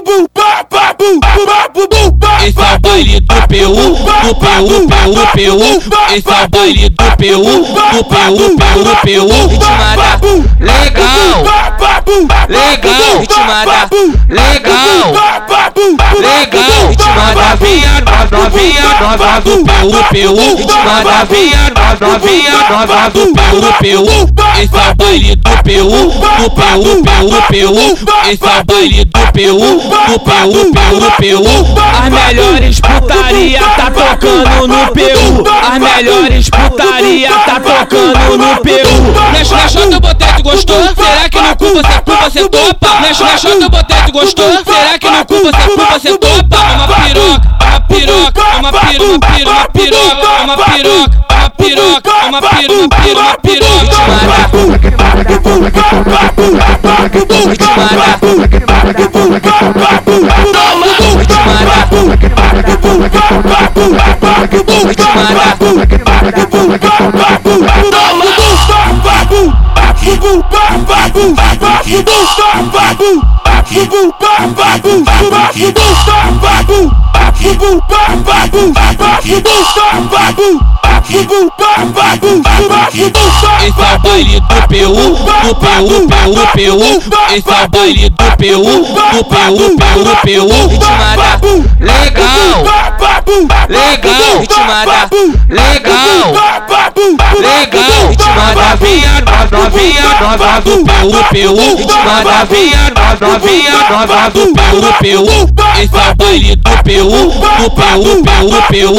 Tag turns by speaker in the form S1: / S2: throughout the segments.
S1: bu ba Esse é o baile do PU, do PU, PU, PU Esse é o baile do PU, do PU, PU, PU Ritmada legal, legal, ritmada legal, legal novinha, nova do PU, nas novinha, novinha, nova do PU, esse é o baile do PU, do PU, PU, PU, esse é o baile do PU, do PU, PU, PU,
S2: as melhores putaria tá tocando no PU, as melhores putaria tá tocando no PU.
S1: Mexe na chota, botete, gostou? Será que no cu você, cu você topa? Mexe na chota, botete, gostou? Será que no cu você, cu você topa? É uma piroca piroca, uma piroca, uma piroca, uma piroca, uma piroca, uma piroca, uma piroca. Esse é o baile do PU, do PU, PU, PU. Esse é o baile do PU, do PU, PU, PU. Ritmada legal, legal, ritmada legal, legal, ritmada vinha, nós novinha, nós do PU, PU, ritmada vinha, novinha, novinhas, nós do PU, PU. Esse é o baile do PU, do PU, PU, PU.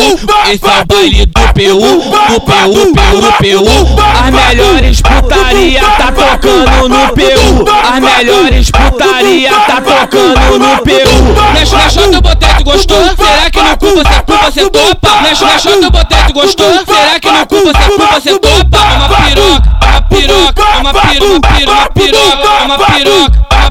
S1: Esse é o baile do PU, do PU, PU, PU.
S2: As melhores putaria tá tocando no PU. As melhores putaria tá tocando no PU.
S1: Mexe na chota, botete gostou? Será que no cu você cu você topa? Mexe na chota, botete gostou? Será que no cu você cu você topa? É uma piroca, é uma piroca, é uma piroca, é uma piroca, é uma piroca.
S3: É